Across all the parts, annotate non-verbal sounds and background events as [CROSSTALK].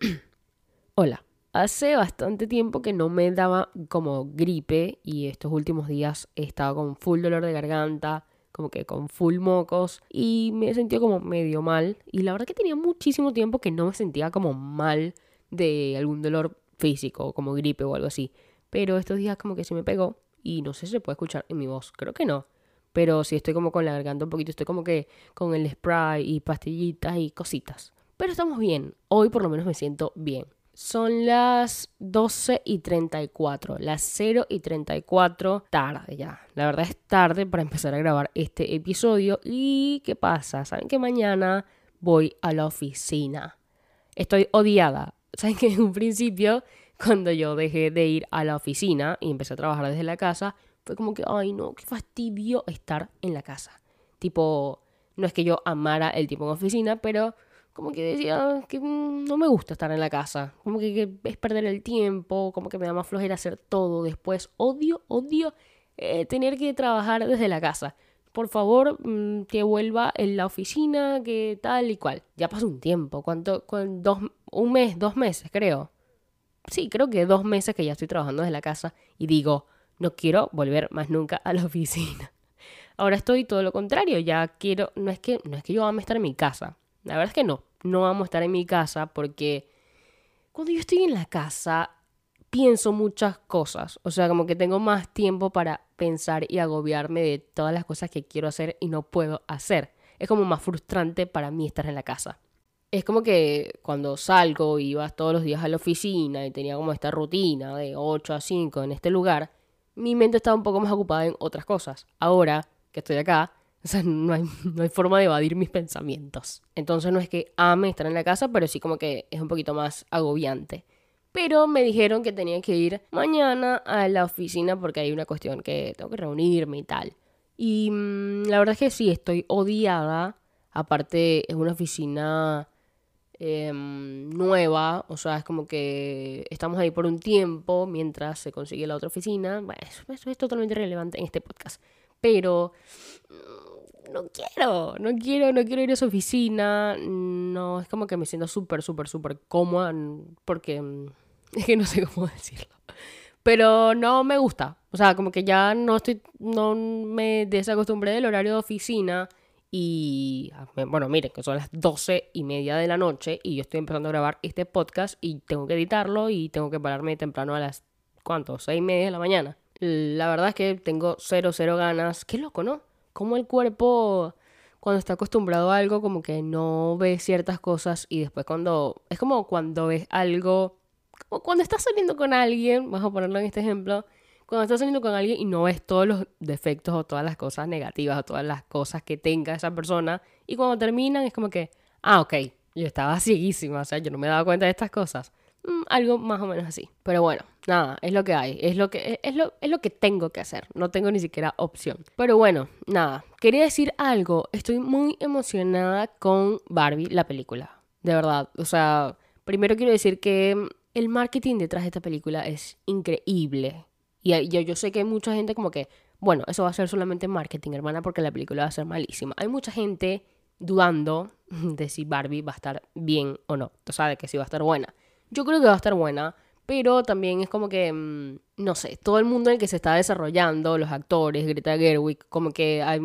[CLEARS THROAT] Hola. Hace bastante tiempo que no me daba como gripe y estos últimos días he estado con full dolor de garganta, como que con full mocos y me he sentido como medio mal y la verdad que tenía muchísimo tiempo que no me sentía como mal de algún dolor físico, como gripe o algo así. Pero estos días como que se me pegó y no sé si se puede escuchar en mi voz, creo que no. Pero sí estoy como con la garganta un poquito, estoy como que con el spray y pastillitas y cositas. Pero estamos bien, hoy por lo menos me siento bien. Son las 12 y 34, las 0 y 34, tarde ya. La verdad es tarde para empezar a grabar este episodio. ¿Y qué pasa? Saben que mañana voy a la oficina. Estoy odiada. Saben que en un principio, cuando yo dejé de ir a la oficina y empecé a trabajar desde la casa, fue como que, ay no, qué fastidio estar en la casa. Tipo, no es que yo amara el tiempo en oficina, pero como que decía que mm, no me gusta estar en la casa, como que, es perder el tiempo, como que me da más flojera hacer todo después. Odio, odio eh, tener que trabajar desde la casa. Por favor, mm, que vuelva en la oficina, que tal y cual. Ya pasó un tiempo, ¿cuánto? dos, un mes, dos meses, creo. Sí, creo que dos meses que ya estoy trabajando desde la casa y digo, no quiero volver más nunca a la oficina. [LAUGHS] Ahora estoy todo lo contrario, ya quiero, no es que, no es que yo ame estar en mi casa, la verdad es que no, no vamos a estar en mi casa porque cuando yo estoy en la casa pienso muchas cosas, o sea, como que tengo más tiempo para pensar y agobiarme de todas las cosas que quiero hacer y no puedo hacer. Es como más frustrante para mí estar en la casa. Es como que cuando salgo y vas todos los días a la oficina y tenía como esta rutina de 8 a 5 en este lugar, mi mente estaba un poco más ocupada en otras cosas. Ahora que estoy acá, o sea, no hay, no hay forma de evadir mis pensamientos. Entonces no es que ame estar en la casa, pero sí como que es un poquito más agobiante. Pero me dijeron que tenía que ir mañana a la oficina porque hay una cuestión que tengo que reunirme y tal. Y mm, la verdad es que sí, estoy odiada. Aparte, es una oficina em, nueva. O sea, es como que estamos ahí por un tiempo mientras se consigue la otra oficina. Bueno, eso es totalmente relevante en este podcast. Pero no quiero, no quiero, no quiero ir a esa oficina. No, es como que me siento súper, súper, súper cómoda porque mm, [LAUGHS] es que no sé cómo [LAUGHS] decirlo. Pero no me gusta. O sea, como que ya no estoy, no me desacostumbré del horario de oficina. Y ah, bueno, miren, que son las doce y media de la noche y yo estoy empezando a grabar este podcast y tengo que editarlo y tengo que pararme temprano a las, ¿cuánto? Seis y media de la mañana. La verdad es que tengo cero, cero ganas. Qué loco, ¿no? Como el cuerpo cuando está acostumbrado a algo como que no ve ciertas cosas y después cuando es como cuando ves algo como cuando estás saliendo con alguien, vamos a ponerlo en este ejemplo, cuando estás saliendo con alguien y no ves todos los defectos o todas las cosas negativas o todas las cosas que tenga esa persona y cuando terminan es como que, ah, ok, yo estaba cieguísima, o sea, yo no me daba cuenta de estas cosas. Mm, algo más o menos así. Pero bueno, nada, es lo que hay, es lo que, es, lo, es lo que tengo que hacer, no tengo ni siquiera opción. Pero bueno, nada, quería decir algo, estoy muy emocionada con Barbie, la película, de verdad. O sea, primero quiero decir que el marketing detrás de esta película es increíble. Y yo, yo sé que hay mucha gente como que, bueno, eso va a ser solamente marketing, hermana, porque la película va a ser malísima. Hay mucha gente dudando [LAUGHS] de si Barbie va a estar bien o no, o sea, de que si va a estar buena. Yo creo que va a estar buena, pero también es como que, mm, no sé, todo el mundo en el que se está desarrollando, los actores, Greta Gerwig, como que hay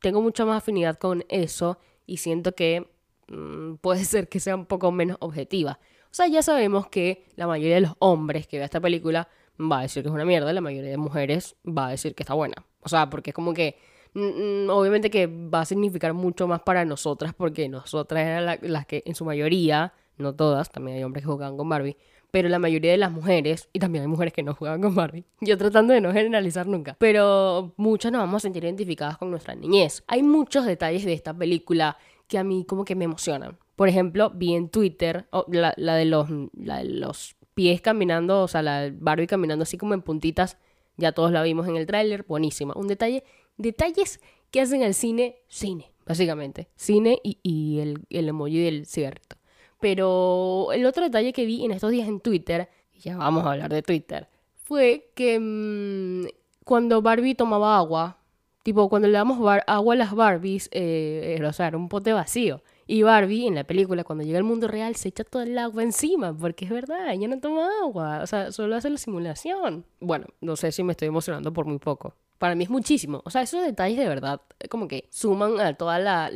tengo mucha más afinidad con eso y siento que mm, [LAUGHS] puede ser que sea un poco menos objetiva. O sea, ya sabemos que la mayoría de los hombres que ve esta película va a decir que es una mierda, la mayoría de mujeres va a decir que está buena. O sea, porque es como que mm, obviamente que va a significar mucho más para nosotras porque nosotras eran las que en su mayoría no todas, también hay hombres que juegan con Barbie, pero la mayoría de las mujeres, y también hay mujeres que no juegan con Barbie, [LAUGHS] yo tratando de no generalizar nunca, pero muchas nos vamos a sentir identificadas con nuestra niñez. Hay muchos detalles de esta película que a mí como que me emocionan. Por ejemplo, vi en Twitter la, de los, los pies caminando, o sea, la Barbie caminando así como en puntitas, ya todos la vimos en el tráiler, buenísima. Un detalle, detalles que hacen al cine, cine, básicamente. Cine y, y el, el emoji del cigarrito. Pero el otro detalle que vi en estos días en Twitter, y ya vamos a hablar de Twitter, fue que mm, cuando Barbie tomaba agua, tipo cuando le damos agua a las Barbies, eh, era, o sea, era un pote vacío. Y Barbie en la película, cuando llega al mundo real, se echa todo el agua encima, porque es verdad, ella no toma agua, o sea, solo hace la simulación. Bueno, no sé si me estoy emocionando por muy poco. Para mí es muchísimo. O sea, esos detalles de verdad como que suman a toda la,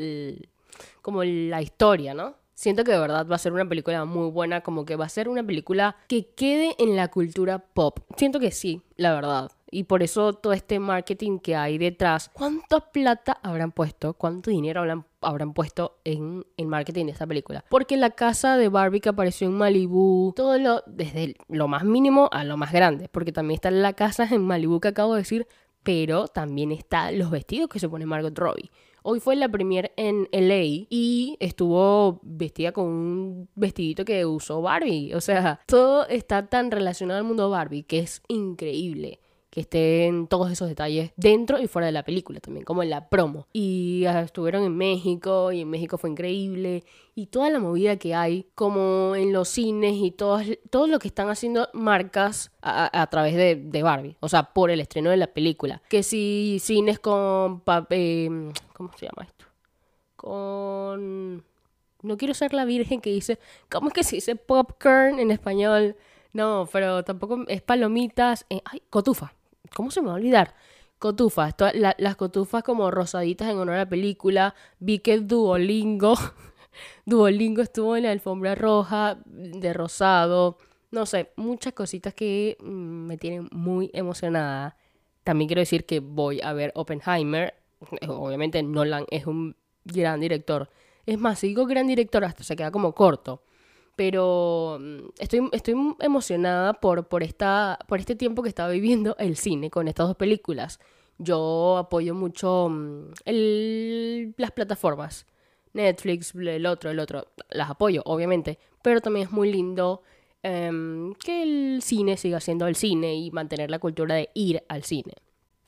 como la historia, ¿no? Siento que de verdad va a ser una película muy buena, como que va a ser una película que quede en la cultura pop. Siento que sí, la verdad. Y por eso todo este marketing que hay detrás, ¿cuánta plata habrán puesto? ¿Cuánto dinero habrán, habrán puesto en marketing de esta película? Porque la casa de Barbie que apareció en Malibu, todo lo, desde lo más mínimo a lo más grande, porque también está la casa en Malibu que acabo de decir, pero también están los vestidos que se pone Margot Robbie. Hoy fue la premier en LA y estuvo vestida con un vestidito que usó Barbie. O sea, todo está tan relacionado al mundo Barbie que es increíble que estén todos esos detalles dentro y fuera de la película también, como en la promo. Y ah, estuvieron en México y en México fue increíble. Y toda la movida que hay, como en los cines y todo, todo lo que están haciendo marcas a, través de, Barbie, o sea, por el estreno de la película. Que si cines con... Eh, ¿Cómo se llama esto? Con... No quiero ser la virgen que dice... ¿Cómo es que se dice popcorn en español? No, pero tampoco es palomitas. Eh, ay, cotufa. ¿Cómo se me va a olvidar? Cotufas, las cotufas como rosaditas en honor a la película. Vi que Duolingo, [LAUGHS] Duolingo estuvo en la alfombra roja de rosado. No sé, muchas cositas que mm, me tienen muy emocionada. También quiero decir que voy a ver Oppenheimer. Obviamente Nolan es un gran director. Es más, si digo gran director hasta se queda como corto pero mm, estoy, estoy emocionada por, por, esta, por este tiempo que estaba viviendo el cine con estas dos películas. Yo apoyo mucho mm, el, las plataformas. Netflix, el otro, el otro. Las apoyo, obviamente. Pero también es muy lindo em, que el cine siga siendo el cine y mantener la cultura de ir al cine.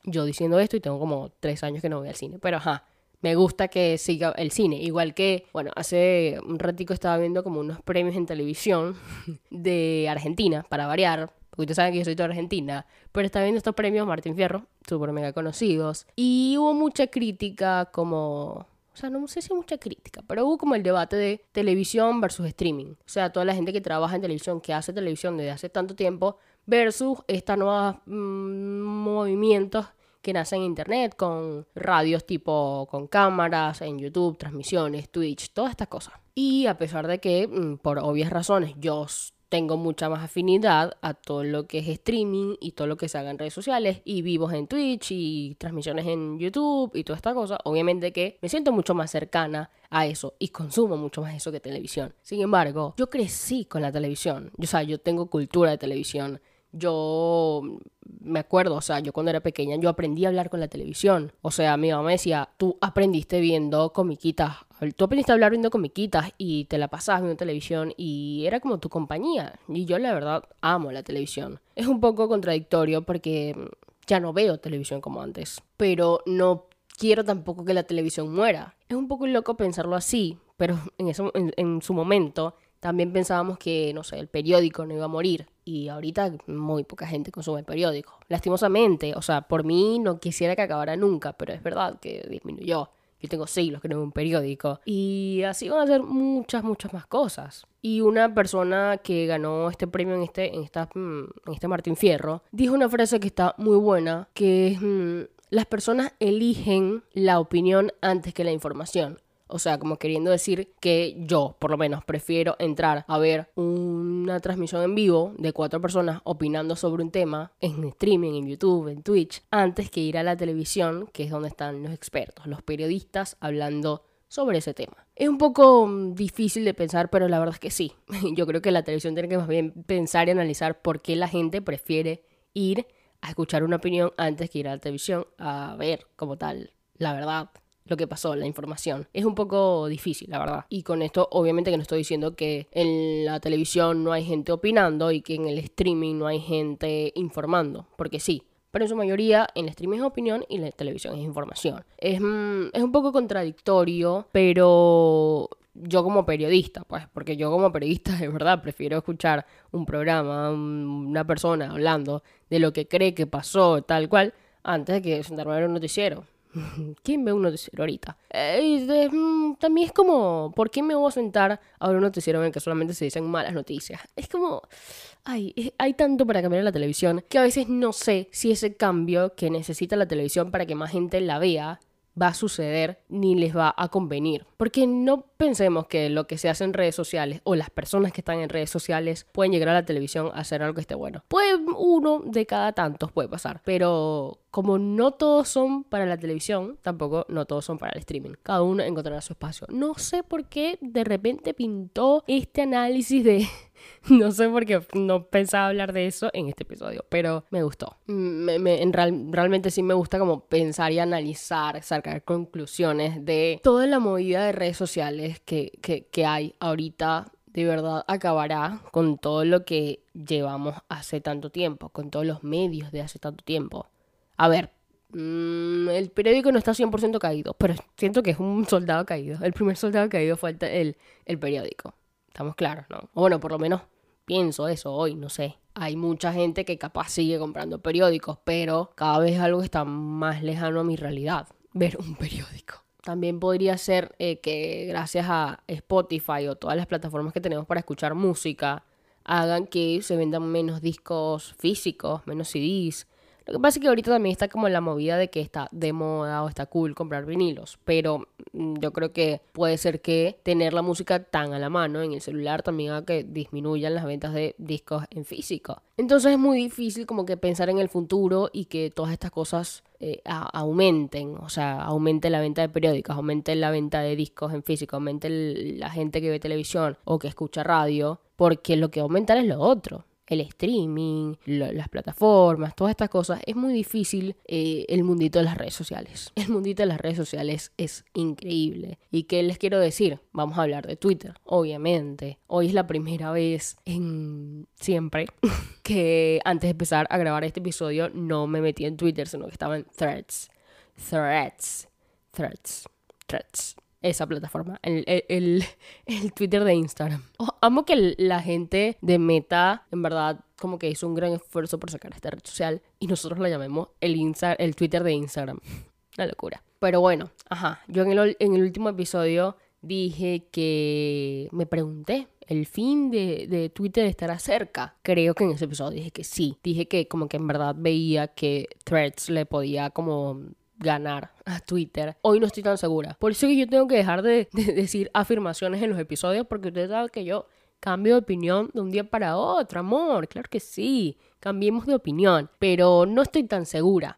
Yo diciendo esto y tengo como tres años que no voy al cine. Pero ajá, me gusta que siga el cine. Igual que, bueno, hace un ratico estaba viendo como unos premios en televisión [LAUGHS] de Argentina, para variar. Porque ustedes saben que yo soy de Argentina. Pero estaba viendo estos premios Martín Fierro, súper mega conocidos. Y hubo mucha crítica como... O sea, no sé si mucha crítica, pero hubo como el debate de televisión versus streaming. O sea, toda la gente que trabaja en televisión, que hace televisión desde hace tanto tiempo, versus estos nuevos mm, movimientos que nace en internet, con radios tipo con cámaras, en YouTube, transmisiones, Twitch, todas estas cosas. Y a pesar de que, mm, por obvias razones, yo tengo mucha más afinidad a todo lo que es streaming y todo lo que se haga en redes sociales y vivos en Twitch y transmisiones en YouTube y toda esta cosa, obviamente que me siento mucho más cercana a eso y consumo mucho más eso que televisión. Sin embargo, yo crecí con la televisión, o sea, yo tengo cultura de televisión yo me acuerdo, o sea, yo cuando era pequeña, yo aprendí a hablar con la televisión. O sea, mi mamá me decía, tú aprendiste viendo comiquitas, tú aprendiste a hablar viendo comiquitas y te la pasabas viendo televisión y era como tu compañía. Y yo la verdad amo la televisión. Es un poco contradictorio porque ya no veo televisión como antes, pero no quiero tampoco que la televisión muera. Es un poco loco pensarlo así, pero en, eso, en su momento también pensábamos que, no sé, el periódico no iba a morir y ahorita muy poca gente consume el periódico. Lastimosamente, o sea, por mí no quisiera que acabara nunca, pero es verdad que disminuyó. Yo tengo siglos que no veo un periódico. Y así van a ser muchas, muchas más cosas. Y una persona que ganó este premio en este, en esta, mm, en este Martín Fierro dijo una frase que está muy buena, que mm, las personas eligen la opinión antes que la información. O sea, como queriendo decir que yo, por lo menos, prefiero entrar a ver una transmisión en vivo de cuatro personas opinando sobre un tema en streaming, en YouTube, en Twitch, antes que ir a la televisión, que es donde están los expertos, los periodistas hablando sobre ese tema. Es un poco mm, difícil de pensar, pero la verdad es que sí. [LAUGHS] Yo creo que la televisión tiene que más bien pensar y analizar por qué la gente prefiere ir a escuchar una opinión antes que ir a la televisión a ver como tal la verdad lo que pasó, la información. Es un poco difícil, la verdad. Y con esto, obviamente que no estoy diciendo que en la televisión no hay gente opinando y que en el streaming no hay gente informando, porque sí. Pero en su mayoría, en el streaming es opinión y en la televisión es información. Es, mm, es un poco contradictorio, pero yo como periodista, pues, porque yo como periodista de verdad prefiero escuchar un programa, una persona hablando de lo que cree que pasó, tal cual, antes de que sentarme a ver un noticiero. [LAUGHS] ¿Quién ve un noticiero ahorita? Eh, mm, también es como, ¿por qué me voy a sentar a ver un noticiero en el que solamente se dicen malas noticias? Es como, ay, hay tanto para cambiar la televisión que a veces no sé si ese cambio que necesita la televisión para que más gente la vea va a suceder ni les va a convenir. Porque no pensemos que lo que se hace en redes sociales o las personas que están en redes sociales pueden llegar a la televisión a hacer algo que esté bueno. Puede uno de cada tantos puede pasar, pero como no todos son para la televisión, tampoco no todos son para el streaming. Cada uno encontrará su espacio. No sé por qué de repente pintó este análisis de [LAUGHS] no sé por qué no pensaba hablar de eso en este episodio, pero me gustó. Me, en realmente sí me gusta como pensar y analizar, sacar conclusiones de toda la movida de redes sociales que, que, que hay ahorita de verdad acabará con todo lo que llevamos hace tanto tiempo, con todos los medios de hace tanto tiempo. A ver, mm, el periódico no está 100% caído, pero siento que es un soldado caído. El primer soldado caído fue el, el periódico. Estamos claros, ¿no? O bueno, por lo menos pienso eso hoy, no sé. Hay mucha gente que capaz sigue comprando periódicos, pero cada vez algo está más lejano a mi realidad, ver un [LAUGHS] periódico. También podría ser eh, que gracias a Spotify o todas las plataformas que tenemos para escuchar música, hagan que se vendan menos discos físicos, menos CDs, lo que pasa es que ahorita también está como la movida de que está de moda o está cool comprar vinilos, pero mm, yo creo que puede ser que tener la música tan a la mano en el celular también haga que disminuyan las ventas de discos en físico. Entonces es muy difícil como que pensar en el futuro y que todas estas cosas eh, aumenten, o sea, aumente la venta de periódicos, aumente la venta de discos en físico, aumente la gente que ve televisión o que escucha radio, porque lo que aumenta es lo otro el streaming, las plataformas, todas estas cosas, es muy difícil eh, el mundito de las redes sociales. [LAUGHS] El mundito de las redes sociales es increíble. ¿Y qué les quiero decir? Vamos a hablar de Twitter, obviamente. Hoy es la primera vez en siempre [LAUGHS] que antes de empezar a grabar este episodio no me metí en Twitter, sino que estaba en Threads. Threads. Threads. Threads esa plataforma, el, el, [LAUGHS] el, Twitter de Instagram. Oh, amo que la gente de Meta, en verdad, como que hizo un gran esfuerzo por sacar esta red social y nosotros la llamemos el, Insta el Twitter de Instagram. [LAUGHS] Una locura. Pero bueno, ajá, yo en el, en el último episodio dije que me pregunté, ¿el fin de, de, Twitter estará cerca? Creo que en ese episodio dije que sí. Dije que como que en verdad veía que Threads le podía como ganar a Twitter. Hoy no estoy tan segura. Por eso que yo tengo que dejar de, decir afirmaciones en los episodios porque ustedes saben que yo cambio de opinión de un día para otro, amor. Claro que sí cambiemos de opinión, pero no estoy tan segura.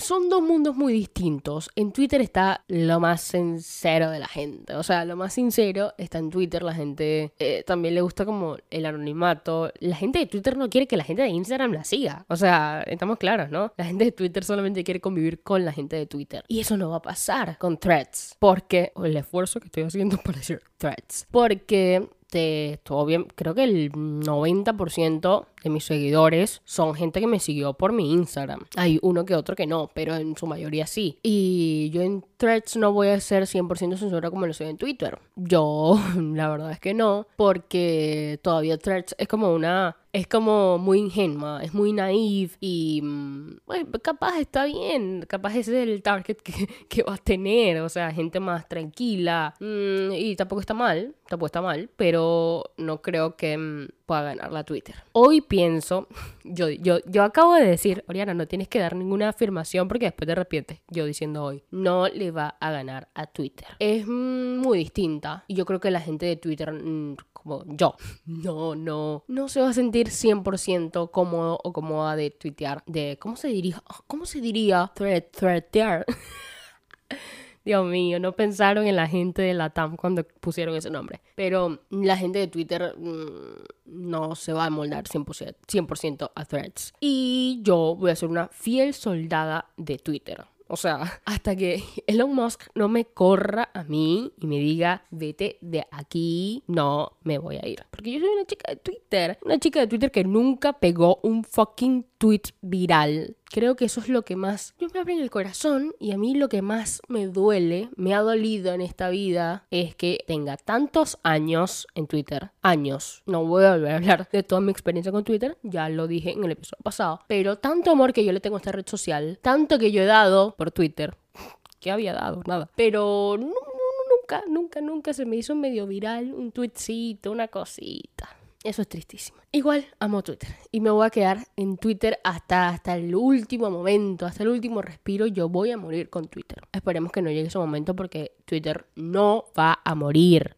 son dos mundos muy distintos. En Twitter está lo más sincero de la gente, o sea, lo más sincero está en Twitter, la gente eh, también le gusta como el anonimato. La gente de Twitter no quiere que la gente de Instagram la siga, o sea, estamos claros, ¿no? La gente de Twitter solamente quiere convivir con la gente de Twitter. Y eso no va a pasar con threads, porque el esfuerzo que estoy haciendo [LAUGHS] para decir threads, porque te, todo bien, creo que el 90% de mis seguidores son gente que me siguió por mi Instagram. Hay uno que otro que no, pero en su mayoría sí. Y yo en threads no voy a ser 100% censura como lo soy en Twitter. Yo, [LAUGHS] la verdad es que no, porque todavía threads es como una es como muy ingenua, es muy naive y mm, bueno, capaz está bien, capaz ese es el target que, [LAUGHS] que va a tener, o sea, gente más tranquila mm, y tampoco está mal, tampoco está mal, pero no creo que mm, pueda ganar la Twitter. Hoy pienso, yo, yo, yo acabo de decir, Oriana, no tienes que dar ninguna afirmación porque después te arrepientes. Yo diciendo hoy, no le va a ganar a Twitter. Es muy distinta y yo creo que la gente de Twitter, mm, como yo, no, no, no se va a sentir 100% cómodo o cómoda de tuitear, de, ¿cómo se diría? ¿Cómo se diría? Thread, threadear. [LAUGHS] Dios mío, no pensaron en la gente de la TAM cuando pusieron ese nombre. Pero la gente de Twitter mm, no se va a moldar 100%, 100 a threads. Y yo voy a ser una fiel soldada de Twitter. O sea, [LAUGHS] hasta que Elon Musk no me corra a mí y me diga, vete de aquí, no me voy a ir. Porque yo soy una chica de Twitter. Una chica de Twitter que nunca pegó un fucking tweet viral. Creo que eso es lo que más yo me abre en el corazón y a mí lo que más me duele, me ha dolido en esta vida es que tenga tantos años en Twitter. Años. No voy a volver a hablar de toda mi experiencia con Twitter, ya lo dije en el episodio pasado. Pero tanto amor que yo le tengo a esta red social, tanto que yo he dado por Twitter, [LAUGHS] ¿qué había dado? Nada. Pero nunca, nunca, nunca se me hizo medio viral un tweetcito, una cosita. Eso es tristísimo. Igual amo Twitter y me voy a quedar en Twitter hasta, hasta el último momento, hasta el último respiro. Yo voy a morir con Twitter. Esperemos que no llegue ese momento porque Twitter no va a morir.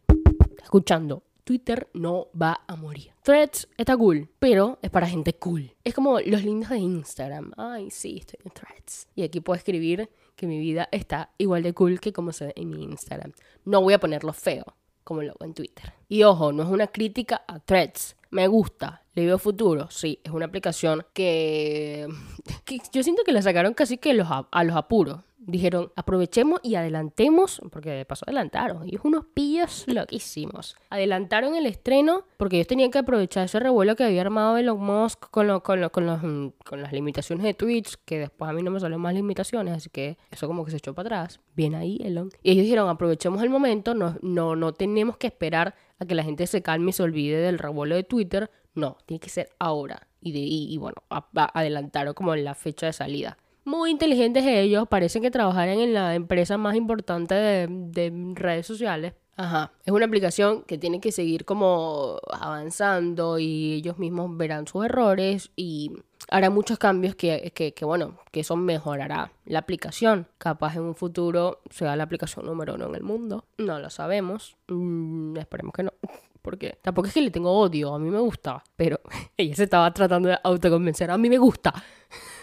Escuchando, Twitter no va a morir. Threads está cool, pero es para gente cool. Es como los lindos de Instagram. Ay, sí, estoy en Threads. Y aquí puedo escribir que mi vida está igual de cool que como se ve en mi Instagram. No voy a ponerlo feo como lo hago en Twitter. Y ojo, no es una crítica a Threads. Me gusta, le veo futuro. Sí, es una aplicación que, [LAUGHS] yo siento que la sacaron casi que los, a los apuros dijeron, aprovechemos y adelantemos, porque de paso adelantaron, y unos pillos loquísimos. Adelantaron el estreno porque ellos tenían que aprovechar ese revuelo que había armado Elon Musk con, con, con, mm, con las limitaciones de Twitch, que después a mí no me salieron más limitaciones, así que eso como que se echó para atrás. Bien ahí, Elon. Y ellos dijeron, aprovechemos el momento, no, no, no tenemos que esperar a que la gente se calme y se olvide del revuelo de Twitter. No, tiene que ser ahora. Y, de, y, bueno, adelantaron como la fecha de salida muy inteligentes ellos, parecen que trabajaran en la empresa más importante de, redes sociales. Ajá, es una aplicación que tiene que seguir como avanzando y ellos mismos verán sus errores y hará muchos cambios que, que, que, bueno, que eso mejorará la aplicación. Capaz en un futuro sea la aplicación número uno en el mundo. No lo sabemos. Mm, esperemos que no. [LAUGHS] Porque tampoco es que le tengo odio, a mí me gusta. Pero [LAUGHS] ella se estaba tratando de autoconvencer. A mí me gusta. [LAUGHS]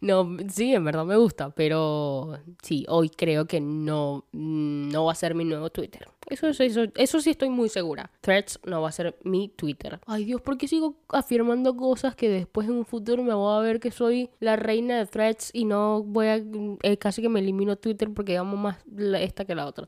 No, sí, en verdad me gusta, pero sí, hoy creo que no, no va a ser mi nuevo Twitter. Eso, eso, eso sí estoy muy segura. Threads no va a ser mi Twitter. Ay Dios, ¿por qué sigo afirmando cosas que después en un futuro me voy a ver que soy la reina de Threads y no voy a... Eh, casi que me elimino Twitter porque amo más esta que la otra.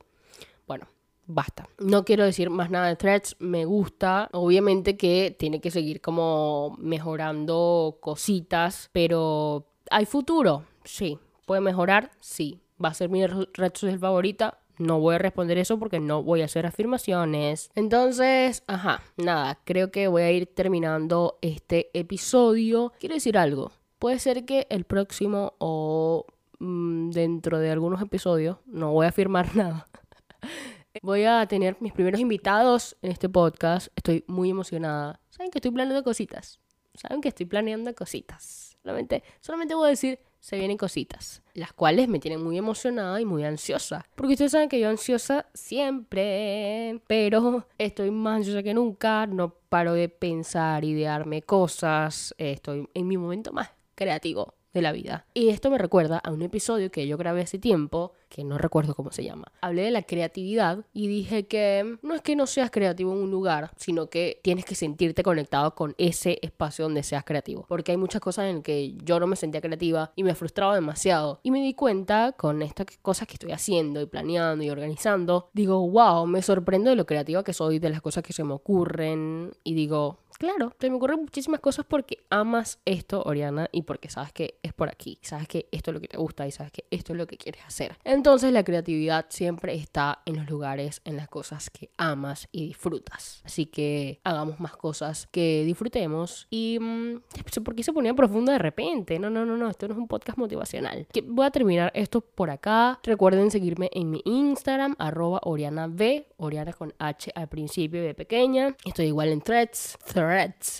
Bueno, basta. No quiero decir más nada de threads, me gusta. Obviamente que tiene que seguir como mejorando cositas, pero ¿Hay futuro? Sí. ¿Puede mejorar? Sí. ¿Va a ser mi red favorita? No voy a responder eso porque no voy a hacer afirmaciones. Entonces, ajá, nada, creo que voy a ir terminando este episodio. Quiero decir algo. Puede ser que el próximo o mm, dentro de algunos episodios, no voy a afirmar [LAUGHS] nada. voy a tener mis primeros invitados en este podcast. Estoy muy emocionada. Saben que estoy planeando cositas. Saben que estoy planeando cositas. Solamente, solamente voy a decir, se vienen cositas, las cuales me tienen muy emocionada y muy ansiosa. Porque ustedes saben que yo ansiosa siempre, pero estoy más ansiosa que nunca, no paro de pensar, idearme cosas, estoy en mi momento más creativo de la vida. Y esto me recuerda a un episodio que yo grabé hace tiempo, que no recuerdo cómo se llama. Hablé de la creatividad y dije que no es que no seas creativo en un lugar, sino que tienes que sentirte conectado con ese espacio donde seas creativo. Porque hay muchas cosas en que yo no me sentía creativa y me frustraba demasiado. Y me di cuenta con estas cosas que estoy haciendo y planeando y organizando, digo, wow, me sorprendo de lo creativa que soy, de las cosas que se me ocurren y digo, Claro, te me ocurren muchísimas cosas porque amas esto, Oriana, y porque sabes que es por aquí, sabes que esto es lo que te gusta y sabes que esto es lo que quieres hacer. Entonces la creatividad siempre está en los lugares, en las cosas que amas y disfrutas. Así que hagamos más cosas que disfrutemos y... Mmm, ¿Por qué se ponía profundo de repente? No, no, no, no, esto no es un podcast motivacional. Voy a terminar esto por acá. Recuerden seguirme en mi Instagram, arroba Oriana B, Oriana con H al principio, B pequeña. Estoy igual en threads, threads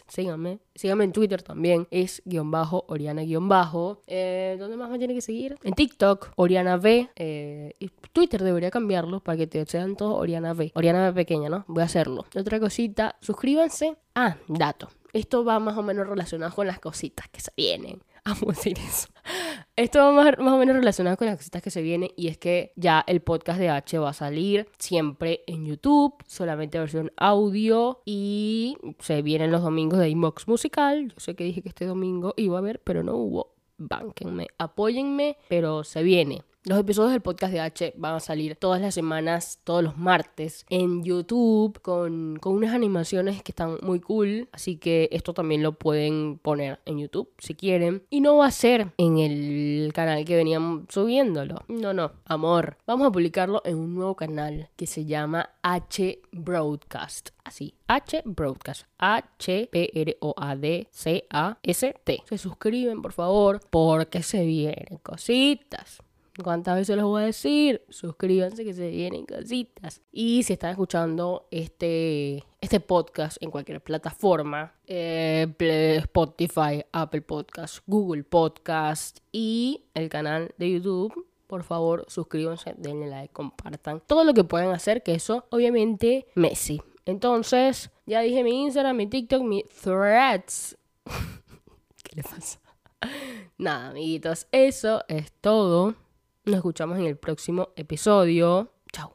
Síganme. Síganme en Twitter también. Es guion bajo, Oriana guion bajo. Eh, ¿Dónde más me tiene que seguir? En TikTok, Oriana V. Eh, y Twitter debería cambiarlo para que te sean todos Oriana V. Oriana V pequeña, ¿no? Voy a hacerlo. Otra cosita, suscríbanse. Ah, dato. Esto va más o menos relacionado con las cositas que se vienen. Vamos a decir eso. Esto va más, o menos relacionado con las cositas que se vienen y es que ya el podcast de H va a salir siempre en YouTube, solamente versión audio y se vienen los domingos de Inbox Musical. Yo sé que dije que este domingo iba a haber, pero no hubo. Bánquenme, apóyenme, pero se viene. Los episodios del podcast de H van a salir todas las semanas, todos los martes, en YouTube, con, con, unas animaciones que están muy cool. Así que esto también lo pueden poner en YouTube si quieren. Y no va a ser en el canal que venían subiéndolo. No, no, amor. Vamos a publicarlo en un nuevo canal que se llama H Broadcast. Así, H Broadcast. H-P-R-O-A-D-C-A-S-T. Se suscriben, por favor, porque se vienen cositas ¿Cuántas veces les voy a decir? Suscríbanse que se vienen cositas. Y si están escuchando este, este podcast en cualquier plataforma, eh, Spotify, Apple Podcast, Google Podcast y el canal de YouTube, por favor suscríbanse, denle like, compartan. Todo lo que puedan hacer, que eso obviamente Messi. Entonces, ya dije mi Instagram, mi TikTok, mi threads. [LAUGHS] ¿Qué le pasa? Nada, amiguitos, eso es todo. Nos escuchamos en el próximo episodio. Chao.